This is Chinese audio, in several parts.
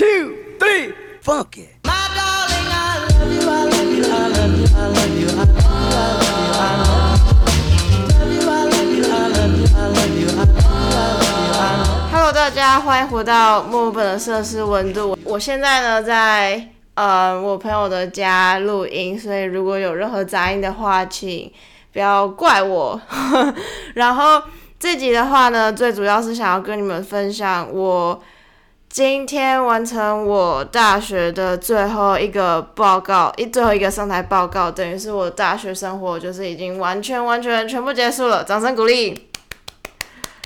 two, three, funky. Hello，大家欢迎回到墨尔本的摄氏温度。我现在呢在呃我朋友的家录音，所以如果有任何杂音的话，请不要怪我。然后这集的话呢，最主要是想要跟你们分享我今天完成我大学的最后一个报告，一最后一个上台报告，等于是我大学生活就是已经完全完全全部结束了，掌声鼓励。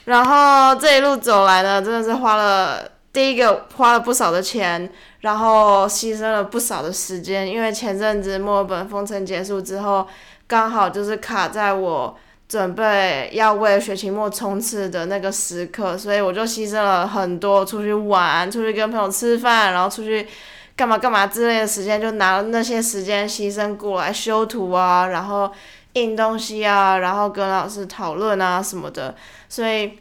然后这一路走来呢，真的是花了第一个花了不少的钱，然后牺牲了不少的时间，因为前阵子墨尔本封城结束之后，刚好就是卡在我准备要为学期末冲刺的那个时刻，所以我就牺牲了很多出去玩、出去跟朋友吃饭，然后出去干嘛干嘛之类的时间，就拿了那些时间牺牲过来修图啊，然后印东西啊，然后跟老师讨论啊什么的，所以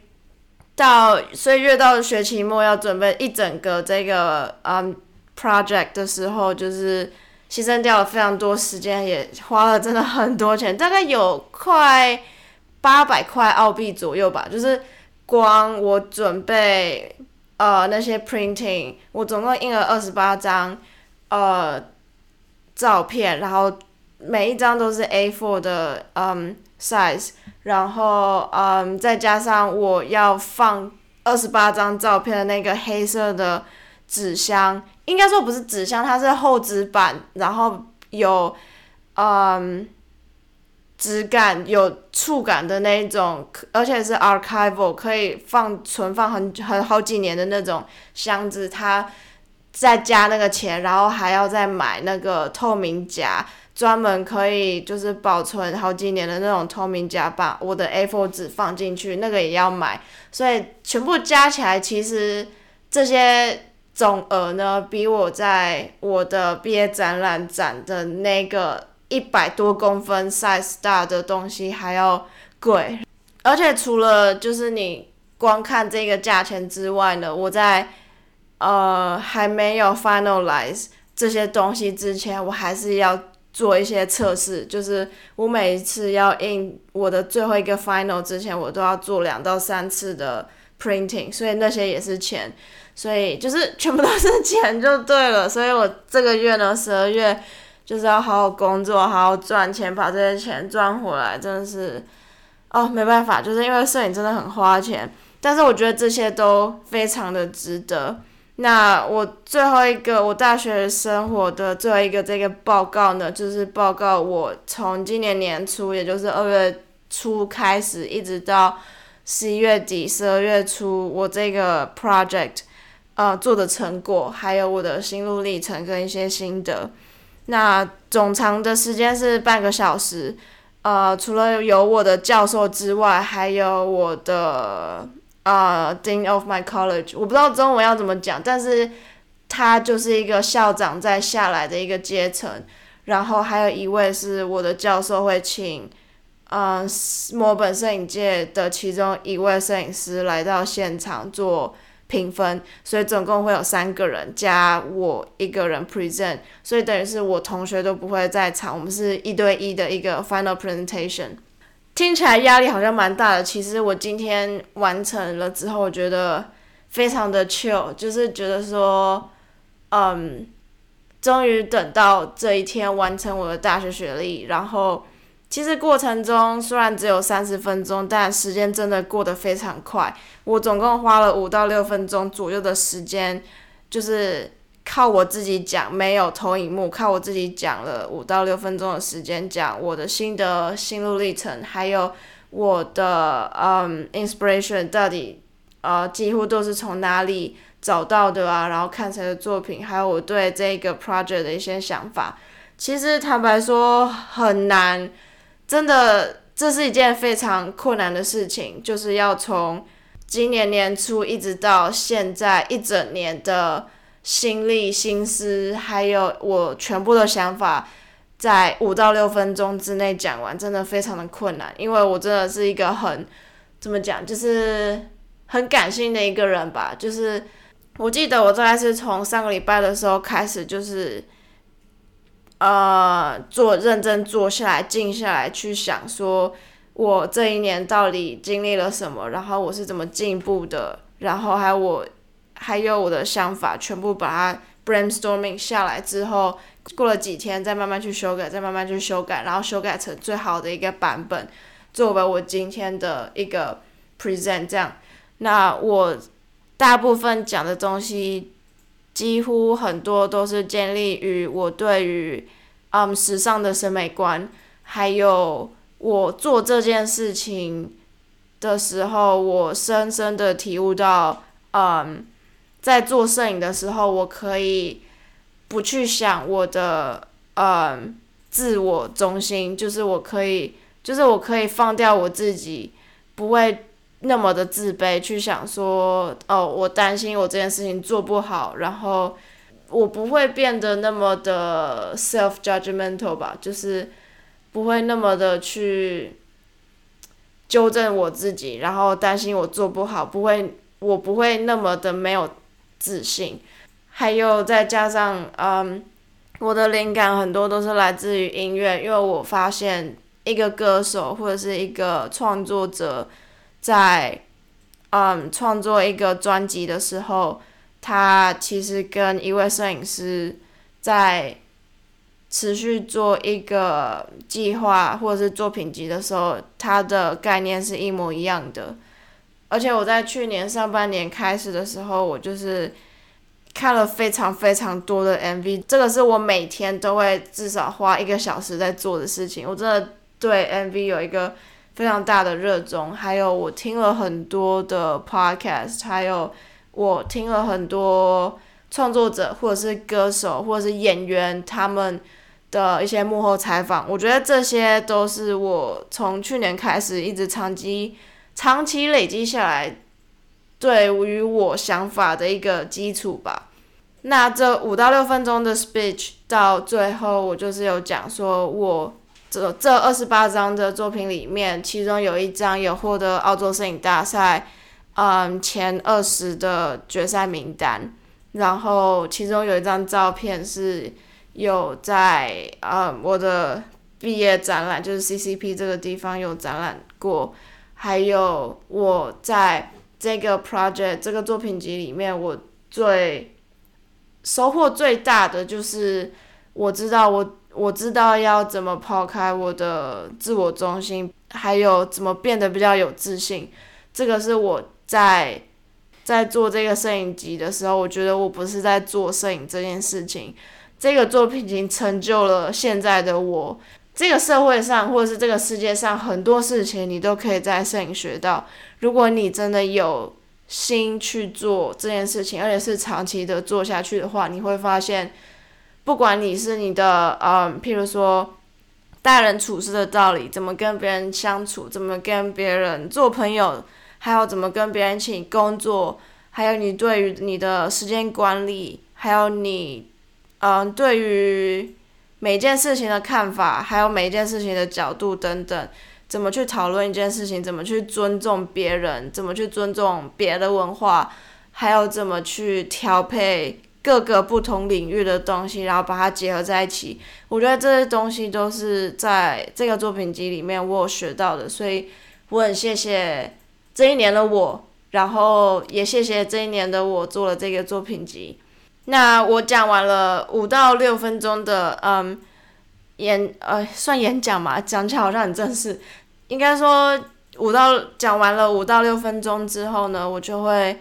到所以越到学期末要准备一整个这个嗯 project 的时候，就是牺牲掉了非常多时间，也花了真的很多钱，大概有快八百块澳币左右吧，就是光我准备呃那些 printing，我总共印了二十八张呃照片，然后每一张都是 A4 的嗯 size，然后嗯再加上我要放二十八张照片的那个黑色的纸箱，应该说不是纸箱，它是厚纸板，然后有嗯质感、有触感的那一种，而且是 archival 可以放存放很很好几年的那种箱子，它再加那个钱，然后还要再买那个透明夹。专门可以就是保存好几年的那种透明夹，把我的 A4 纸放进去，那个也要买，所以全部加起来，其实这些总额呢，比我在我的毕业展览展的那个一百多公分 size 大的东西还要贵。而且除了就是你光看这个价钱之外呢，我在呃还没有 finalize 这些东西之前，我还是要。做一些测试，就是我每一次要印我的最后一个 final 之前，我都要做两到三次的 printing，所以那些也是钱，所以就是全部都是钱就对了。所以我这个月呢，十二月就是要好好工作，好好赚钱，把这些钱赚回来，真的是哦，没办法，就是因为摄影真的很花钱，但是我觉得这些都非常的值得。那我最后一个我大学生活的最后一个这个报告呢，就是报告我从今年年初，也就是二月初开始，一直到十一月底、十二月初，我这个 project 呃做的成果，还有我的心路历程跟一些心得。那总长的时间是半个小时，呃，除了有我的教授之外，还有我的。呃，Dean of my college，我不知道中文要怎么讲，但是他就是一个校长在下来的一个阶层，然后还有一位是我的教授会请，嗯，墨本摄影界的其中一位摄影师来到现场做评分，所以总共会有三个人加我一个人 present，所以等于是我同学都不会在场，我们是一对一的一个 final presentation。听起来压力好像蛮大的，其实我今天完成了之后，我觉得非常的 chill，就是觉得说，嗯，终于等到这一天完成我的大学学历。然后，其实过程中虽然只有三十分钟，但时间真的过得非常快。我总共花了五到六分钟左右的时间，就是。靠我自己讲，没有投影幕，靠我自己讲了五到六分钟的时间，讲我的心得、心路历程，还有我的嗯 inspiration 到底呃几乎都是从哪里找到的啊？然后看谁的作品，还有我对这个 project 的一些想法。其实坦白说很难，真的这是一件非常困难的事情，就是要从今年年初一直到现在一整年的。心力、心思，还有我全部的想法，在五到六分钟之内讲完，真的非常的困难。因为我真的是一个很怎么讲，就是很感性的一个人吧。就是我记得我大概是从上个礼拜的时候开始，就是呃做认真坐下来，静下来去想说。我这一年到底经历了什么？然后我是怎么进步的？然后还有我，还有我的想法，全部把它 brainstorming 下来之后，过了几天再慢慢去修改，再慢慢去修改，然后修改成最好的一个版本，作为我今天的一个 present。这样，那我大部分讲的东西，几乎很多都是建立于我对于嗯时尚的审美观，还有。我做这件事情的时候，我深深的体悟到，嗯，在做摄影的时候，我可以不去想我的，嗯，自我中心，就是我可以，就是我可以放掉我自己，不会那么的自卑，去想说，哦，我担心我这件事情做不好，然后我不会变得那么的 self judgmental 吧，就是。不会那么的去纠正我自己，然后担心我做不好，不会，我不会那么的没有自信。还有再加上，嗯，我的灵感很多都是来自于音乐，因为我发现一个歌手或者是一个创作者在，嗯，创作一个专辑的时候，他其实跟一位摄影师在。持续做一个计划或者是作品集的时候，他的概念是一模一样的。而且我在去年上半年开始的时候，我就是看了非常非常多的 MV，这个是我每天都会至少花一个小时在做的事情。我真的对 MV 有一个非常大的热衷，还有我听了很多的 Podcast，还有我听了很多创作者或者是歌手或者是演员他们。的一些幕后采访，我觉得这些都是我从去年开始一直长期、长期累积下来，对于我想法的一个基础吧。那这五到六分钟的 speech 到最后，我就是有讲说，我这这二十八张的作品里面，其中有一张有获得澳洲摄影大赛，嗯，前二十的决赛名单，然后其中有一张照片是。有在嗯我的毕业展览，就是 CCP 这个地方有展览过，还有我在这个 project 这个作品集里面，我最收获最大的就是我知道我我知道要怎么抛开我的自我中心，还有怎么变得比较有自信。这个是我在在做这个摄影集的时候，我觉得我不是在做摄影这件事情。这个作品已经成就了现在的我。这个社会上，或者是这个世界上，很多事情你都可以在摄影学到。如果你真的有心去做这件事情，而且是长期的做下去的话，你会发现，不管你是你的，嗯，譬如说，待人处事的道理，怎么跟别人相处，怎么跟别人做朋友，还有怎么跟别人一起工作，还有你对于你的时间管理，还有你。嗯，对于每件事情的看法，还有每一件事情的角度等等，怎么去讨论一件事情，怎么去尊重别人，怎么去尊重别的文化，还有怎么去调配各个不同领域的东西，然后把它结合在一起。我觉得这些东西都是在这个作品集里面我有学到的，所以我很谢谢这一年的我，然后也谢谢这一年的我做了这个作品集。那我讲完了五到六分钟的嗯演呃算演讲嘛，讲起来好像很正式。应该说五到讲完了五到六分钟之后呢，我就会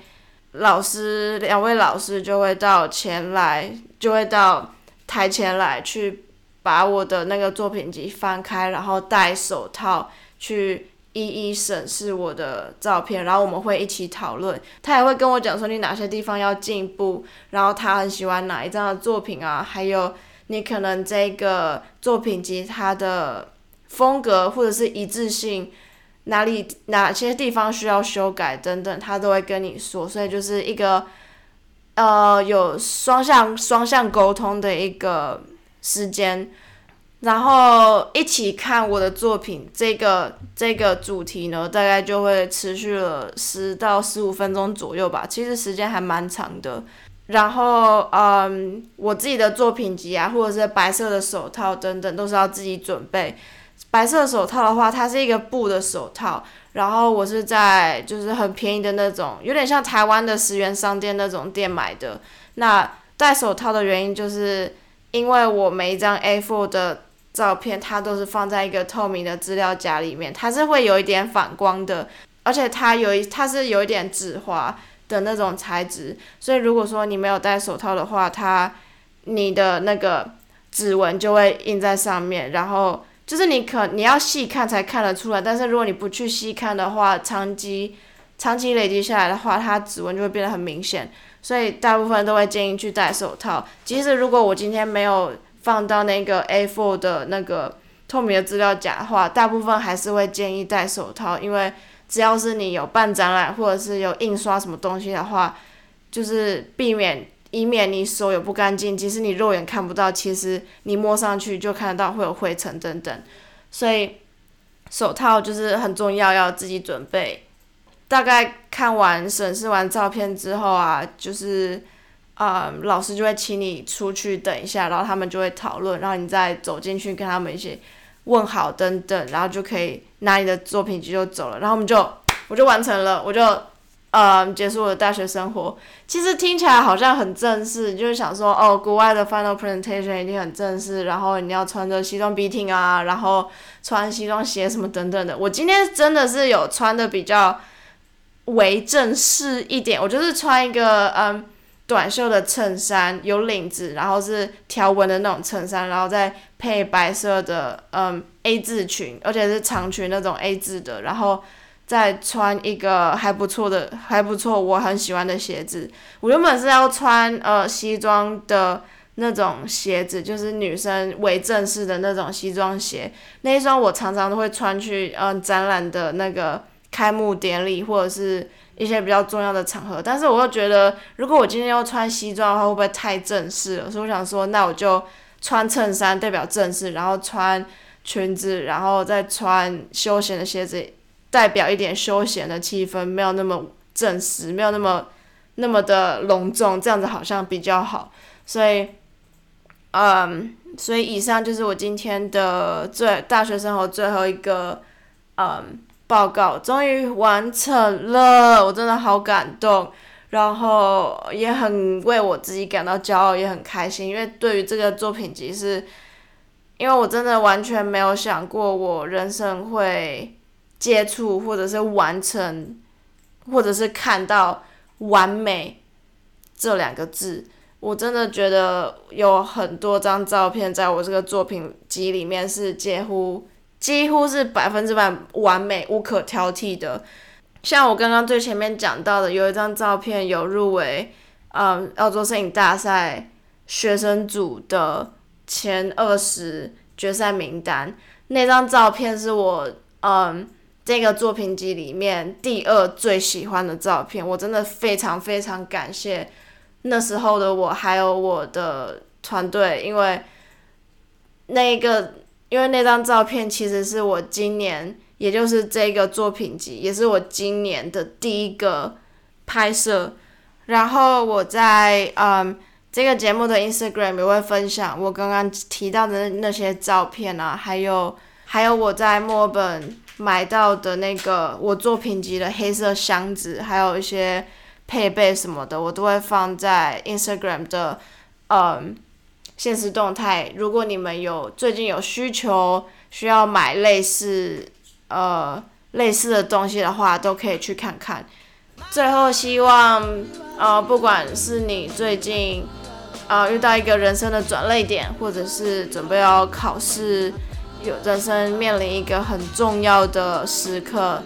老师两位老师就会到前来，就会到台前来去把我的那个作品集翻开，然后戴手套去。一一审视我的照片，然后我们会一起讨论。他也会跟我讲说你哪些地方要进步，然后他很喜欢哪一张的作品啊，还有你可能这个作品集它的风格或者是一致性哪里哪些地方需要修改等等，他都会跟你说。所以就是一个呃有双向双向沟通的一个时间。然后一起看我的作品，这个这个主题呢，大概就会持续了十到十五分钟左右吧，其实时间还蛮长的。然后，嗯，我自己的作品集啊，或者是白色的手套等等，都是要自己准备。白色手套的话，它是一个布的手套，然后我是在就是很便宜的那种，有点像台湾的十元商店那种店买的。那戴手套的原因就是，因为我每一张 A4 的照片，它都是放在一个透明的资料夹里面，它是会有一点反光的，而且它有一它是有一点纸滑。的那种材质，所以如果说你没有戴手套的话，它你的那个指纹就会印在上面，然后就是你可你要细看才看得出来，但是如果你不去细看的话，长期长期累积下来的话，它指纹就会变得很明显，所以大部分都会建议去戴手套。即使如果我今天没有放到那个 A4 的那个透明的资料夹的话，大部分还是会建议戴手套，因为。只要是你有办展览或者是有印刷什么东西的话，就是避免以免你手有不干净，即使你肉眼看不到，其实你摸上去就看得到会有灰尘等等，所以手套就是很重要，要自己准备。大概看完审视完照片之后啊，就是啊老师就会请你出去等一下，然后他们就会讨论，然后你再走进去跟他们一起。问好等等，然后就可以拿你的作品集就走了，然后我们就我就完成了，我就呃结束我的大学生活。其实听起来好像很正式，就是想说哦，国外的 final presentation 一定很正式，然后你要穿着西装笔挺啊，然后穿西装鞋什么等等的。我今天真的是有穿的比较为正式一点，我就是穿一个嗯。短袖的衬衫有领子，然后是条纹的那种衬衫，然后再配白色的嗯 A 字裙，而且是长裙那种 A 字的，然后再穿一个还不错的还不错我很喜欢的鞋子。我原本是要穿呃西装的那种鞋子，就是女生为正式的那种西装鞋。那一双我常常都会穿去嗯展览的那个开幕典礼或者是。一些比较重要的场合，但是我又觉得，如果我今天要穿西装的话，会不会太正式了？所以我想说，那我就穿衬衫代表正式，然后穿裙子，然后再穿休闲的鞋子，代表一点休闲的气氛，没有那么正式，没有那么那么的隆重，这样子好像比较好。所以，嗯，所以以上就是我今天的最大学生活最后一个，嗯。报告终于完成了，我真的好感动，然后也很为我自己感到骄傲，也很开心。因为对于这个作品集，是因为我真的完全没有想过我人生会接触，或者是完成，或者是看到完美这两个字。我真的觉得有很多张照片在我这个作品集里面是几乎。几乎是百分之百完美、无可挑剔的。像我刚刚最前面讲到的，有一张照片有入围，嗯，澳洲摄影大赛学生组的前二十决赛名单。那张照片是我，嗯，这个作品集里面第二最喜欢的照片。我真的非常非常感谢那时候的我，还有我的团队，因为那个。因为那张照片其实是我今年，也就是这个作品集，也是我今年的第一个拍摄。然后我在嗯这个节目的 Instagram 也会分享我刚刚提到的那些照片啊，还有还有我在墨尔本买到的那个我作品集的黑色箱子，还有一些配备什么的，我都会放在 Instagram 的嗯。现实动态，如果你们有最近有需求需要买类似呃类似的东西的话，都可以去看看。最后，希望呃不管是你最近呃遇到一个人生的转泪点，或者是准备要考试，有人生面临一个很重要的时刻，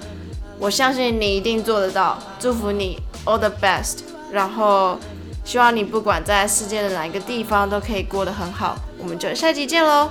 我相信你一定做得到。祝福你，all the best。然后。希望你不管在世界的哪一个地方都可以过得很好，我们就下期见喽。